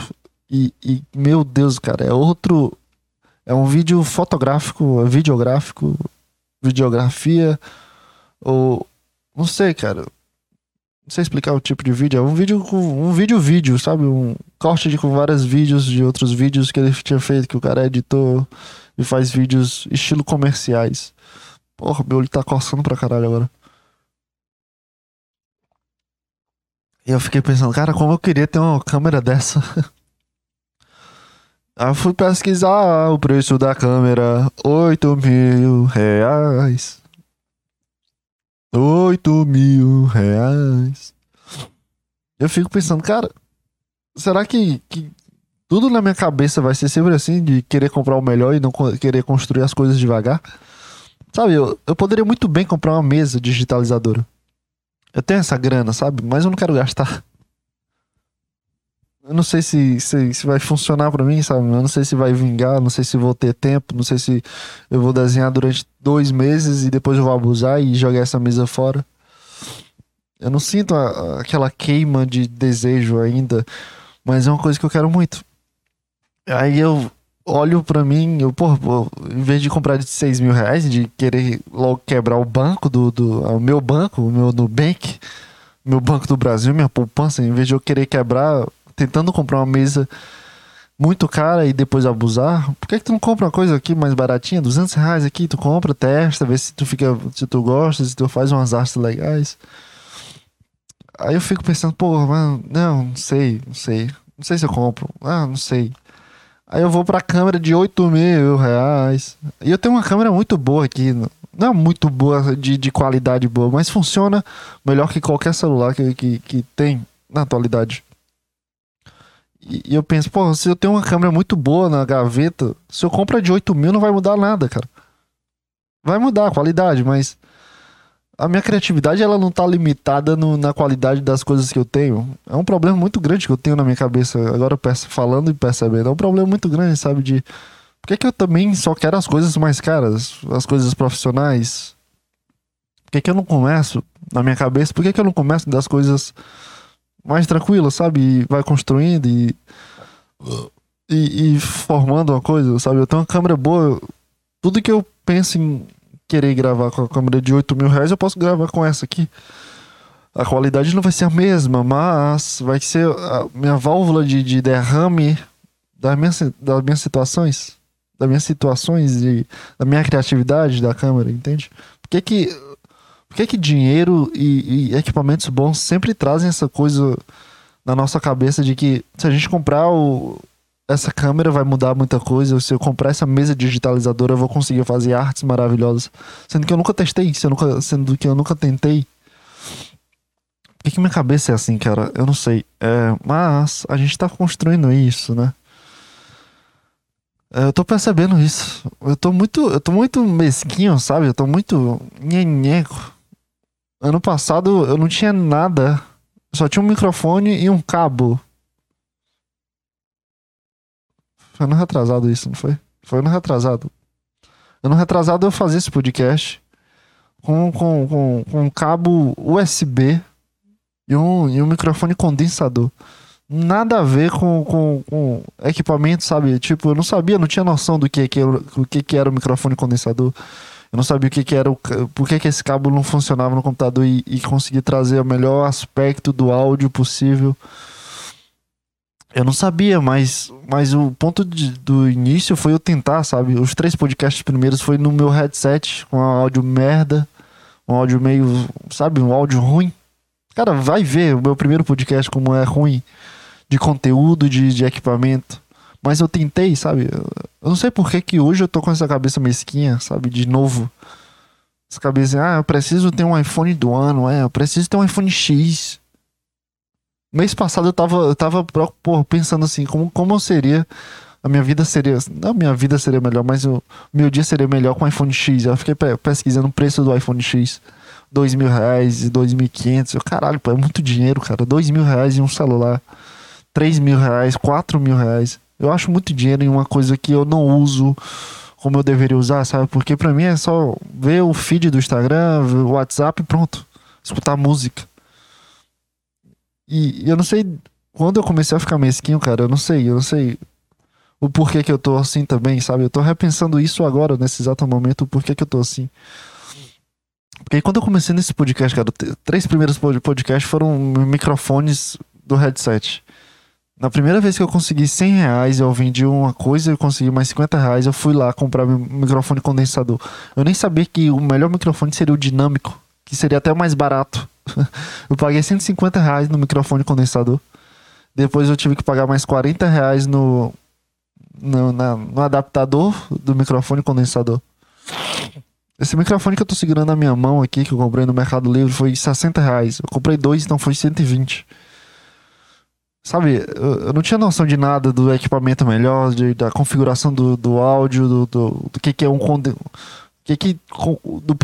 E, e, meu Deus, cara, é outro. É um vídeo fotográfico, é videográfico, videografia, ou. Não sei, cara. Não sei explicar o tipo de vídeo. É um vídeo com. Um vídeo vídeo, sabe? Um corte de, com vários vídeos de outros vídeos que ele tinha feito, que o cara editor e faz vídeos estilo comerciais. Porra, meu olho tá coçando pra caralho agora. E eu fiquei pensando, cara, como eu queria ter uma câmera dessa. Aí eu fui pesquisar o preço da câmera, oito mil reais. Oito mil reais. Eu fico pensando, cara, será que, que tudo na minha cabeça vai ser sempre assim, de querer comprar o melhor e não querer construir as coisas devagar? Sabe, eu, eu poderia muito bem comprar uma mesa digitalizadora. Eu tenho essa grana, sabe? Mas eu não quero gastar. Eu não sei se, se, se vai funcionar para mim, sabe? Eu não sei se vai vingar, não sei se vou ter tempo, não sei se eu vou desenhar durante dois meses e depois eu vou abusar e jogar essa mesa fora. Eu não sinto a, aquela queima de desejo ainda, mas é uma coisa que eu quero muito. Aí eu olho para mim, eu, pô, em vez de comprar de 6 mil reais, de querer logo quebrar o banco do, do o meu banco, o meu Nubank, meu banco do Brasil, minha poupança, em vez de eu querer quebrar tentando comprar uma mesa muito cara e depois abusar, por que, que tu não compra uma coisa aqui mais baratinha? 200 reais aqui, tu compra, testa, vê se tu fica, se tu gosta, se tu faz umas artes legais. Aí eu fico pensando, pô, mano, não, não sei, não sei. Não sei se eu compro. Ah, não sei. Aí eu vou pra câmera de 8 mil reais. E eu tenho uma câmera muito boa aqui. Não é muito boa, de, de qualidade boa, mas funciona melhor que qualquer celular que, que, que tem na atualidade. E, eu penso, pô, se eu tenho uma câmera muito boa na gaveta, se eu comprar de 8 mil não vai mudar nada, cara. Vai mudar a qualidade, mas a minha criatividade ela não tá limitada no, na qualidade das coisas que eu tenho. É um problema muito grande que eu tenho na minha cabeça. Agora peço, falando e percebendo. É um problema muito grande, sabe? De por que, que eu também só quero as coisas mais caras, as coisas profissionais? Por que, que eu não começo na minha cabeça? Por que, que eu não começo das coisas mais tranquila, sabe? E vai construindo e, e, e, formando uma coisa, sabe? Eu tenho uma câmera boa. Tudo que eu penso em querer gravar com a câmera de 8 mil reais, eu posso gravar com essa aqui. A qualidade não vai ser a mesma, mas vai ser a minha válvula de, de derrame das minhas, das minhas situações. Das minhas situações, de, da minha criatividade da câmera, entende? Por que que por que, que dinheiro e, e, equipamentos bons sempre trazem essa coisa na nossa cabeça de que se a gente comprar o, essa câmera vai mudar muita coisa, se eu comprar essa mesa digitalizadora eu vou conseguir fazer artes maravilhosas, sendo que eu nunca testei, sendo que eu nunca tentei. Por que, que minha cabeça é assim, cara? Eu não sei. É, mas a gente tá construindo isso, né? É, eu tô percebendo isso. Eu tô muito, eu tô muito mesquinho, sabe? Eu tô muito nhenheco. Ano passado eu não tinha nada. Só tinha um microfone e um cabo. Foi no retrasado isso, não foi? Foi no retrasado. Ano retrasado eu fazia esse podcast com, com, com, com um cabo USB e um, e um microfone condensador. Nada a ver com, com, com equipamento, sabe? Tipo, eu não sabia, não tinha noção do que, que, o que, que era o microfone condensador. Eu não sabia o que, que era o. Por que, que esse cabo não funcionava no computador e, e conseguir trazer o melhor aspecto do áudio possível. Eu não sabia, mas, mas o ponto de, do início foi eu tentar, sabe? Os três podcasts primeiros foi no meu headset, com um áudio merda, um áudio meio, sabe, um áudio ruim. Cara, vai ver o meu primeiro podcast como é ruim de conteúdo, de, de equipamento. Mas eu tentei, sabe? Eu não sei por que, que hoje eu tô com essa cabeça mesquinha, sabe? De novo. Essa cabeça, ah, eu preciso ter um iPhone do ano, é, eu preciso ter um iPhone X. Mês passado eu tava, eu tava pô, pensando assim, como, como seria. A minha vida seria. Não, a minha vida seria melhor, mas o meu dia seria melhor com o iPhone X. Eu fiquei pesquisando o preço do iPhone X. Dois mil reais, dois mil e quinhentos. Caralho, pô, é muito dinheiro, cara. Dois mil reais em um celular. Três mil reais, quatro mil reais. Eu acho muito dinheiro em uma coisa que eu não uso como eu deveria usar, sabe? Porque pra mim é só ver o feed do Instagram, ver o WhatsApp e pronto. Escutar música. E eu não sei. Quando eu comecei a ficar mesquinho, cara, eu não sei, eu não sei o porquê que eu tô assim também, sabe? Eu tô repensando isso agora, nesse exato momento, o porquê que eu tô assim. Porque quando eu comecei nesse podcast, cara, três primeiros podcasts foram microfones do headset. Na primeira vez que eu consegui 100 reais, eu vendi uma coisa, eu consegui mais 50 reais, eu fui lá comprar meu microfone condensador. Eu nem sabia que o melhor microfone seria o dinâmico, que seria até mais barato. eu paguei 150 reais no microfone condensador. Depois eu tive que pagar mais 40 reais no, no, na, no adaptador do microfone condensador. Esse microfone que eu tô segurando na minha mão aqui, que eu comprei no Mercado Livre, foi 60 reais. Eu comprei dois, então foi 120. Sabe, eu, não tinha noção de nada do equipamento melhor, de, da configuração do, do áudio, do, do, do que, que é um que, que do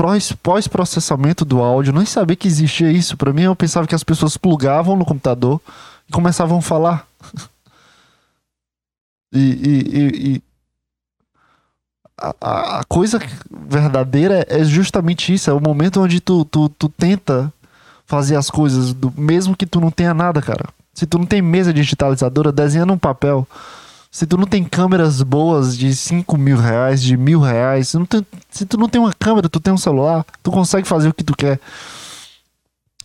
pós-processamento do áudio, nem sabia que existia isso. Para mim, eu pensava que as pessoas plugavam no computador e começavam a falar. e, e, e a, a, coisa verdadeira é justamente isso. É o momento onde tu, tu, tu tenta fazer as coisas, do, mesmo que tu não tenha nada, cara. Se tu não tem mesa digitalizadora, desenha num papel. Se tu não tem câmeras boas de 5 mil reais, de mil reais, se, tem, se tu não tem uma câmera, tu tem um celular, tu consegue fazer o que tu quer.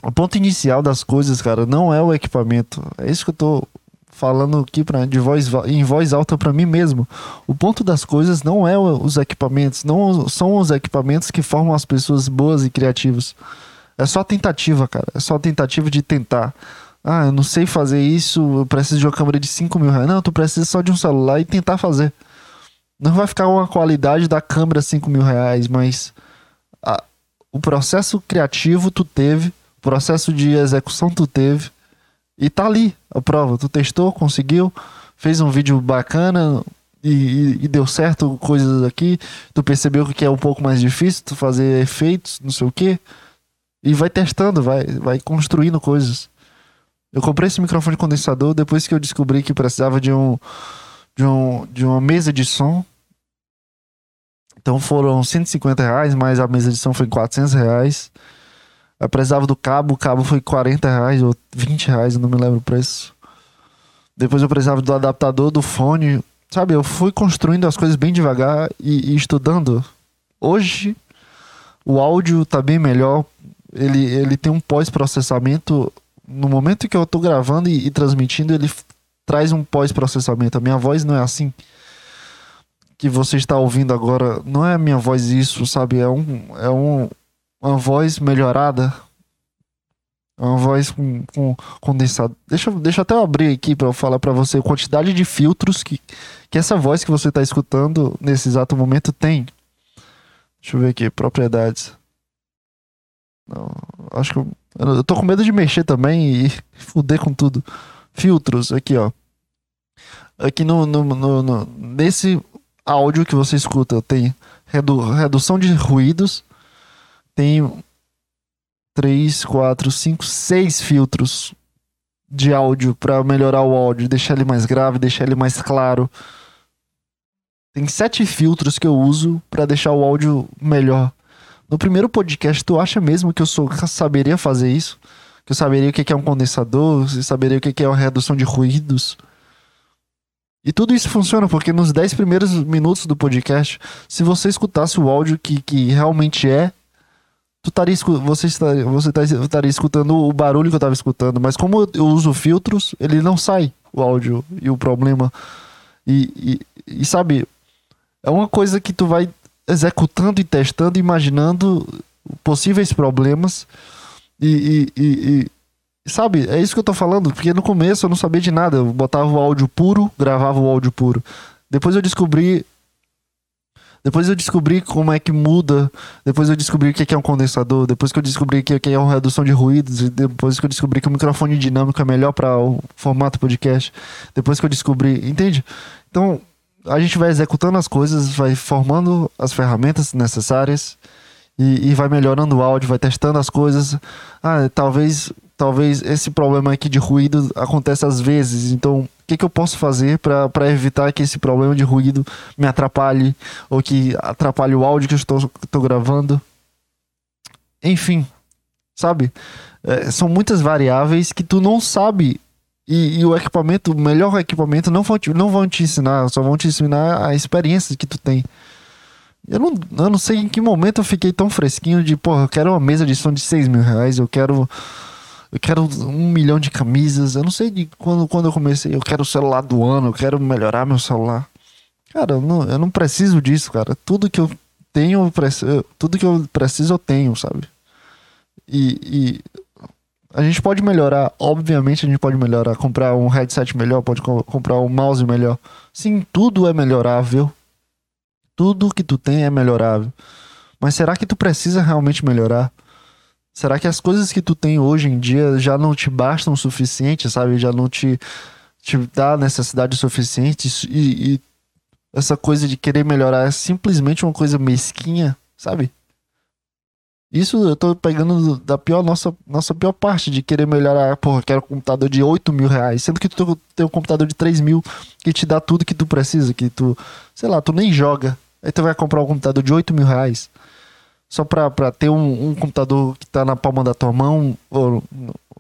O ponto inicial das coisas, cara, não é o equipamento. É isso que eu tô falando aqui pra, de voz, em voz alta para mim mesmo. O ponto das coisas não é os equipamentos, não são os equipamentos que formam as pessoas boas e criativas. É só tentativa, cara. É só tentativa de tentar. Ah, eu não sei fazer isso, eu preciso de uma câmera de 5 mil reais. Não, tu precisa só de um celular e tentar fazer. Não vai ficar uma qualidade da câmera 5 mil reais, mas a, o processo criativo tu teve, o processo de execução tu teve, e tá ali a prova. Tu testou, conseguiu, fez um vídeo bacana e, e, deu certo coisas aqui. Tu percebeu que é um pouco mais difícil tu fazer efeitos, não sei o que. E vai testando, vai, vai construindo coisas. Eu comprei esse microfone condensador depois que eu descobri que precisava de um de, um, de uma mesa de som. Então foram 150 reais, mas a mesa de som foi 400 reais. Eu precisava do cabo, o cabo foi 40 reais ou 20 reais, eu não me lembro o preço. Depois eu precisava do adaptador do fone. Sabe, eu fui construindo as coisas bem devagar e, e estudando. Hoje o áudio tá bem melhor. Ele, ele tem um pós-processamento no momento que eu tô gravando e, e transmitindo, ele traz um pós-processamento. A minha voz não é assim que você está ouvindo agora. Não é a minha voz isso, sabe? É um, é um, uma voz melhorada. É uma voz com, com condensado. Deixa, deixa até eu abrir aqui para eu falar para você a quantidade de filtros que, que essa voz que você está escutando nesse exato momento tem. Deixa eu ver aqui, propriedades. Não, acho que eu, eu tô com medo de mexer também e fuder com tudo. Filtros, aqui ó. Aqui no, no, no, no nesse áudio que você escuta, tem redu, redução de ruídos, tem 3, 4, 5, 6 filtros de áudio para melhorar o áudio, deixar ele mais grave, deixar ele mais claro. Tem sete filtros que eu uso para deixar o áudio melhor. No primeiro podcast, tu acha mesmo que eu sou, saberia fazer isso? Que eu saberia o que é um condensador, eu saberia o que é uma redução de ruídos? E tudo isso funciona porque nos 10 primeiros minutos do podcast, se você escutasse o áudio que, que realmente é, tu estaria, você, estaria, você estaria escutando o barulho que eu estava escutando. Mas como eu uso filtros, ele não sai o áudio e o problema. E, e, e sabe, é uma coisa que tu vai executando e testando, imaginando possíveis problemas e, e, e, Sabe, é isso que eu tô falando, porque no começo eu não sabia de nada. Eu botava o áudio puro, gravava o áudio puro. Depois eu descobri. Depois eu descobri como é que muda. Depois eu descobri o que é um condensador. Depois que eu descobri o que é uma redução de ruídos. Depois que eu descobri que o microfone dinâmico é melhor para o formato podcast. Depois que eu descobri. Entende? Então, a gente vai executando as coisas, vai formando as ferramentas necessárias e, e vai melhorando o áudio, vai testando as coisas. Ah, talvez talvez esse problema aqui de ruído aconteça às vezes. Então, o que, que eu posso fazer para evitar que esse problema de ruído me atrapalhe ou que atrapalhe o áudio que eu estou, estou gravando? Enfim, sabe? É, são muitas variáveis que tu não sabe. E, e, o equipamento, o melhor equipamento, não vão, te, não vão te ensinar, só vão te ensinar a experiência que tu tem. Eu não, eu não sei em que momento eu fiquei tão fresquinho de, porra, eu quero uma mesa de som de 6 mil reais, eu quero eu quero um milhão de camisas. Eu não sei de quando, quando eu comecei. Eu quero o celular do ano, eu quero melhorar meu celular. Cara, eu não, eu não preciso disso, cara. Tudo que eu tenho, eu tudo que eu preciso, eu tenho, sabe? E, e, a gente pode melhorar, obviamente a gente pode melhorar. Comprar um headset melhor, pode co comprar um mouse melhor. Sim, tudo é melhorável. Tudo que tu tem é melhorável. Mas será que tu precisa realmente melhorar? Será que as coisas que tu tem hoje em dia já não te bastam o suficiente, sabe? Já não te, te dá necessidade suficiente e, e essa coisa de querer melhorar é simplesmente uma coisa mesquinha, sabe? Isso eu tô pegando da pior, nossa, nossa pior parte de querer melhorar. Porra, quero um computador de 8 mil reais. Sendo que tu tem um computador de 3 mil que te dá tudo que tu precisa, que tu, sei lá, tu nem joga. Aí tu vai comprar um computador de 8 mil reais só para ter um, um, computador que está na palma da tua mão, ou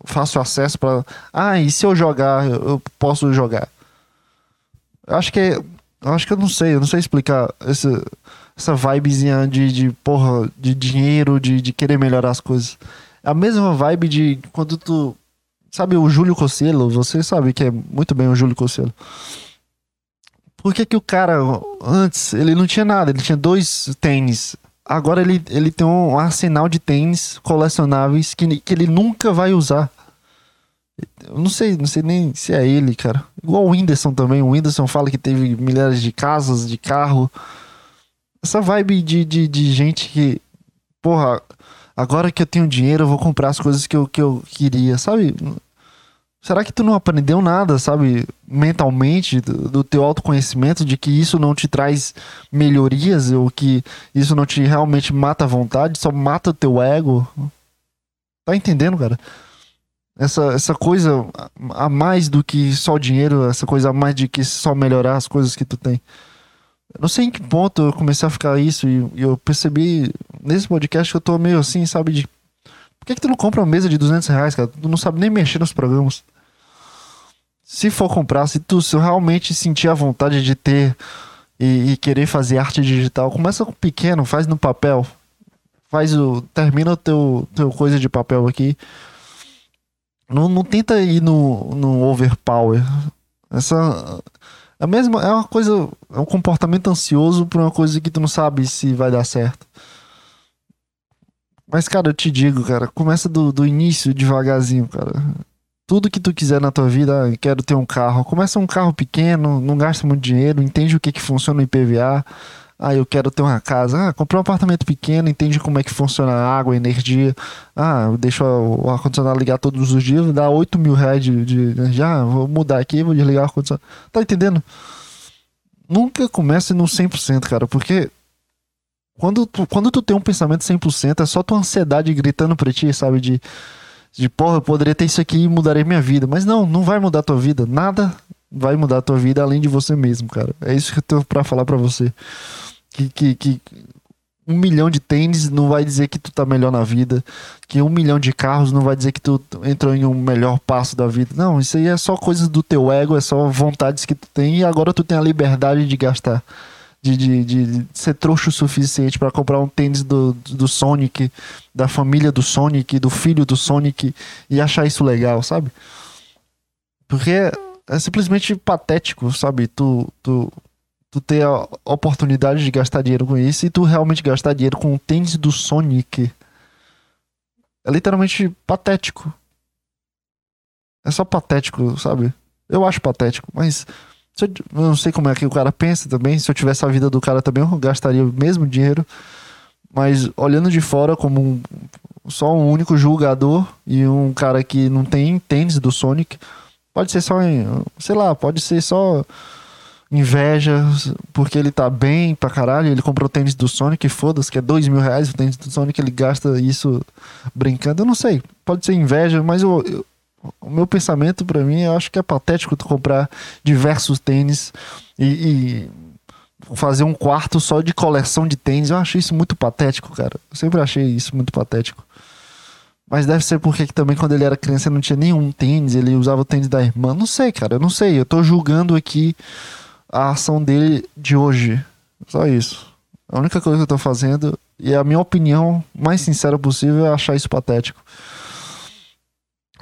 fácil acesso para. Ah, e se eu jogar, eu posso jogar. Acho que é, acho que eu não sei, eu não sei explicar essa, essa vibezinha de, de porra, de dinheiro, de, de querer melhorar as coisas. É a mesma vibe de quando tu. Sabe o Júlio Cosselo? Você sabe que é muito bem o Júlio Cosselo. Por que, que o cara, antes, ele não tinha nada, ele tinha dois tênis agora ele, ele tem um arsenal de tênis colecionáveis que, que ele nunca vai usar. Eu não sei, não sei nem se é ele, cara. Igual o Whindersson também. O Whindersson fala que teve milhares de casas, de carro. Essa vibe de, de, de gente que, porra, agora que eu tenho dinheiro, eu vou comprar as coisas que eu, que eu queria, sabe? Será que tu não aprendeu nada, sabe, mentalmente, do, do, teu autoconhecimento, de que isso não te traz melhorias, ou que isso não te realmente mata a vontade, só mata o teu ego? Tá entendendo, cara? Essa, essa coisa a mais do que só dinheiro, essa coisa a mais de que só melhorar as coisas que tu tem. Não sei em que ponto eu comecei a ficar isso e, e eu percebi nesse podcast que eu tô meio assim, sabe, de por que, que tu não compra uma mesa de 200 reais, cara? Tu não sabe nem mexer nos programas se for comprar, se tu se realmente sentir a vontade de ter e, e, querer fazer arte digital, começa com pequeno, faz no papel. Faz o. Termina o teu, teu coisa de papel aqui. Não, não tenta ir no, no overpower. Essa. É, mesmo, é uma coisa. É um comportamento ansioso por uma coisa que tu não sabe se vai dar certo. Mas, cara, eu te digo, cara, começa do, do início devagarzinho, cara tudo que tu quiser na tua vida, ah, quero ter um carro. Começa um carro pequeno, não gasta muito dinheiro, entende o que, que funciona o IPVA. Ah, eu quero ter uma casa. Ah, comprei um apartamento pequeno, entende como é que funciona a água, a energia. Ah, deixa o ar-condicionado ligar todos os dias, dá 8 mil reais de, de energia. Ah, vou mudar aqui, vou desligar o ar-condicionado. Tá entendendo? Nunca comece no 100%, cara, porque quando tu, quando tu tem um pensamento 100%, é só tua ansiedade gritando pra ti, sabe? De De, porra, eu poderia ter isso aqui e mudaria minha vida. Mas não, não vai mudar tua vida. Nada vai mudar tua vida além de você mesmo, cara. É isso que eu tenho pra falar pra você. Que, que, que um milhão de tênis não vai dizer que tu tá melhor na vida. Que um milhão de carros não vai dizer que tu entrou em um melhor passo da vida. Não, isso aí é só coisas do teu ego, é só vontades que tu tem e agora tu tem a liberdade de gastar. De, de, de ser trouxa o suficiente para comprar um tênis do, do Sonic, da família do Sonic, do filho do Sonic e achar isso legal, sabe? Porque é simplesmente patético, sabe? Tu, tu, tu ter a oportunidade de gastar dinheiro com isso e tu realmente gastar dinheiro com o tênis do Sonic. É literalmente patético. É só patético, sabe? Eu acho patético, mas eu, eu, não sei como é que o cara pensa também. Se eu tivesse a vida do cara também, eu gastaria o mesmo dinheiro. Mas olhando de fora como um, só um único julgador e um cara que não tem tênis do Sonic, pode ser só, sei lá, pode ser só inveja porque ele tá bem pra caralho. Ele comprou o tênis do Sonic, foda-se, que é dois mil reais o tênis do Sonic, ele gasta isso brincando. Eu não sei, pode ser inveja, mas eu, eu, o meu pensamento para mim, eu acho que é patético tu comprar diversos tênis e, e, fazer um quarto só de coleção de tênis. Eu acho isso muito patético, cara. Eu sempre achei isso muito patético. Mas deve ser porque também quando ele era criança ele não tinha nenhum tênis, ele usava o tênis da irmã. Não sei, cara, eu não sei. Eu tô julgando aqui a ação dele de hoje. Só isso. A única coisa que eu tô fazendo, e a minha opinião mais sincera possível, é achar isso patético.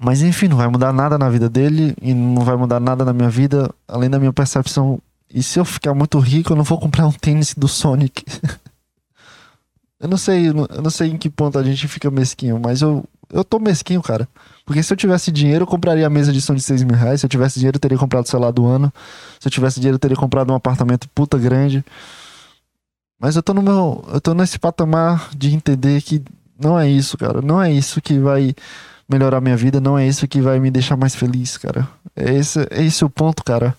Mas enfim, não vai mudar nada na vida dele e não vai mudar nada na minha vida, além da minha percepção. E se eu ficar muito rico, eu não vou comprar um tênis do Sonic. eu não sei, eu não sei em que ponto a gente fica mesquinho, mas eu, eu tô mesquinho, cara. Porque se eu tivesse dinheiro, eu compraria a mesa de som de 6 mil reais. Se eu tivesse dinheiro, eu teria comprado o celular do ano. Se eu tivesse dinheiro, eu teria comprado um apartamento puta grande. Mas eu tô no meu. Eu tô nesse patamar de entender que não é isso, cara. Não é isso que vai melhorar minha vida. Não é isso que vai me deixar mais feliz, cara. É esse, é esse o ponto, cara.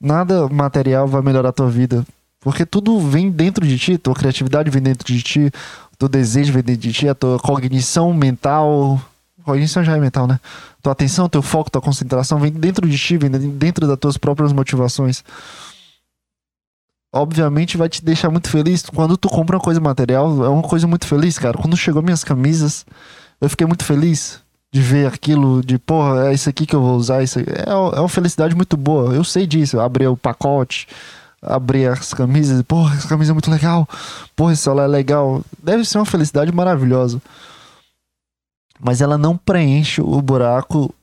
Nada material vai melhorar a tua vida. Porque tudo vem dentro de ti, tua criatividade vem dentro de ti, teu desejo vem dentro de ti, a tua cognição mental Cognição já é mental, né? Tua atenção, teu foco, tua concentração vem dentro de ti, vem dentro das tuas próprias motivações. Obviamente vai te deixar muito feliz. Quando tu compra uma coisa material, é uma coisa muito feliz, cara. Quando chegou minhas camisas, eu fiquei muito feliz de ver aquilo, de porra, é isso aqui que eu vou usar. Isso é, é uma felicidade muito boa. Eu sei disso. Eu abri o pacote, abri as camisas, porra, essa camisa é muito legal. Porra, esse celular é legal. Deve ser uma felicidade maravilhosa mas ela não preenche o buraco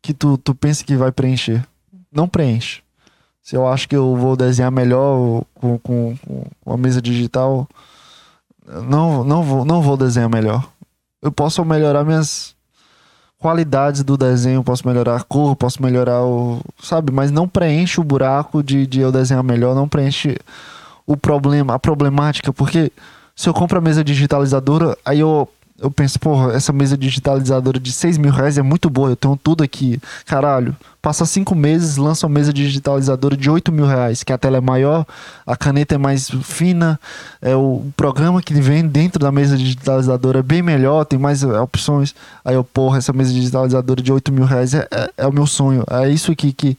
que tu, tu pensa que vai preencher. Não preenche. Se eu acho que eu vou desenhar melhor com, com, com a mesa digital, não, não, vou, não vou desenhar melhor. Eu posso melhorar minhas qualidades do desenho, posso melhorar a cor, posso melhorar o. Sabe? Mas não preenche o buraco de, de eu desenhar melhor, não preenche o problema, a problemática, porque se eu compro a mesa digitalizadora, aí eu eu penso, porra, essa mesa digitalizadora de 6 mil reais é muito boa, eu tenho tudo aqui. Caralho, passa cinco meses, lança uma mesa digitalizadora de 8 mil reais, que a tela é maior, a caneta é mais fina, é o programa que vem dentro da mesa digitalizadora é bem melhor, tem mais é, opções. Aí eu, porra, essa mesa digitalizadora de 8 mil reais é, é, é o meu sonho. É isso aqui que.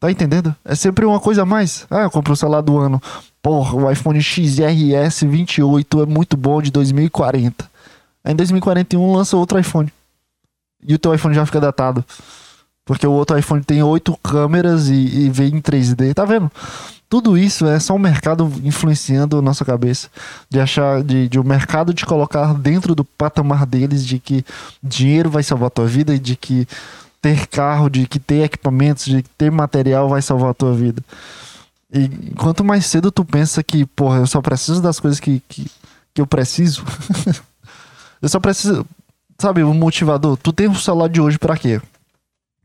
Tá entendendo? É sempre uma coisa a mais. Ah, eu compro o celular do ano. Porra, o iPhone XRS 28 é muito bom de 2040. Aí em 2041 lança outro iPhone. E o teu iPhone já fica datado. Porque o outro iPhone tem oito câmeras e, e vem em 3D. Tá vendo? Tudo isso é só o mercado influenciando a nossa cabeça. De achar, de, de o mercado te colocar dentro do patamar deles de que dinheiro vai salvar a tua vida e de que ter carro, de que ter equipamentos, de que ter material vai salvar a tua vida. E quanto mais cedo tu pensa que, porra, eu só preciso das coisas que, que, que eu preciso, Eu só preciso. Sabe, um motivador. Tu tem o celular de hoje para quê?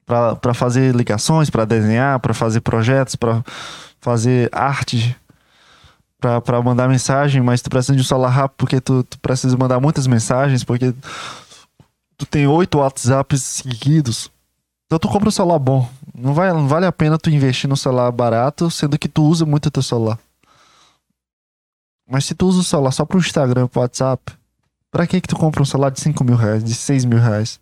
Para fazer ligações, para desenhar, para fazer projetos, para fazer arte, para mandar mensagem, mas tu precisa de um celular rápido porque tu, tu precisa mandar muitas mensagens, porque tu tem oito WhatsApps seguidos. Então tu compra um celular bom. Não, vai, não vale a pena tu investir no celular barato, sendo que tu usa muito o teu celular. Mas se tu usa o celular só pro Instagram, pro WhatsApp, Pra que que tu compra um celular de 5 mil reais, de 6 mil reais?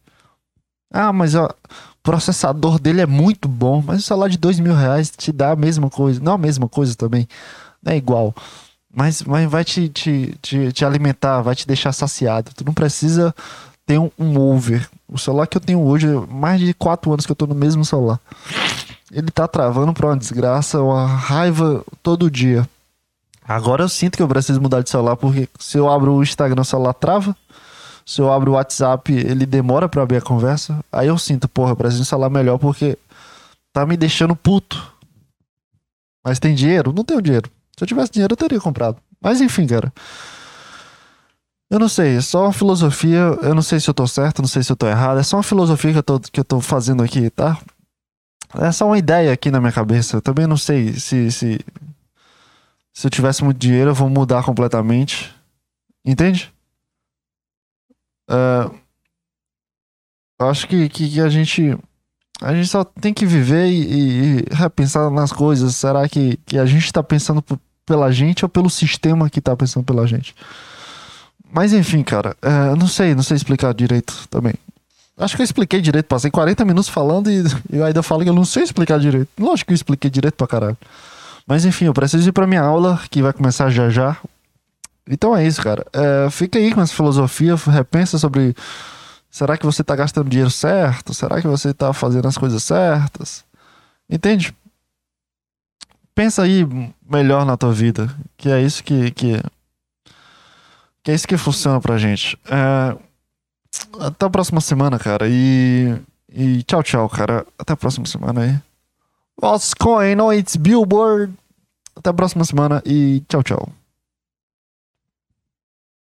Ah, mas ó, o processador dele é muito bom, mas o celular de dois mil reais te dá a mesma coisa. Não a mesma coisa também, não é igual. Mas, mas vai te, te, te, te alimentar, vai te deixar saciado. Tu não precisa ter um, um over. O celular que eu tenho hoje, mais de quatro anos que eu tô no mesmo celular. Ele tá travando pra uma desgraça, uma raiva todo dia. Agora eu sinto que eu preciso mudar de celular, porque se eu abro o Instagram, o celular trava. Se eu abro o WhatsApp, ele demora para abrir a conversa. Aí eu sinto, porra, eu preciso instalar melhor porque tá me deixando puto. Mas tem dinheiro? Não tenho dinheiro. Se eu tivesse dinheiro, eu teria comprado. Mas enfim, cara. Eu não sei, é só uma filosofia. Eu não sei se eu tô certo, não sei se eu tô errado. É só uma filosofia que eu tô, que eu tô fazendo aqui, tá? É só uma ideia aqui na minha cabeça. Eu também não sei se, se. Se eu tivesse muito dinheiro, eu vou mudar completamente. Entende? Uh, acho que, que, que, a gente. A gente só tem que viver e, e repensar nas coisas. Será que, que a gente tá pensando pela gente ou pelo sistema que tá pensando pela gente? Mas enfim, cara, uh, não sei, não sei explicar direito também. Acho que eu expliquei direito, passei 40 minutos falando e, e ainda falo que eu não sei explicar direito. Lógico que eu expliquei direito pra caralho. Mas enfim, eu preciso ir pra minha aula, que vai começar já já. Então é isso, cara. É, fica aí com essa filosofia, repensa sobre. Será que você tá gastando dinheiro certo? Será que você tá fazendo as coisas certas? Entende? Pensa aí melhor na tua vida, que é isso que. que, que é isso que funciona pra gente. É, até a próxima semana, cara. E. E tchau, tchau, cara. Até a próxima semana aí. What's going on? It's Billboard. Até a próxima semana e tchau, tchau.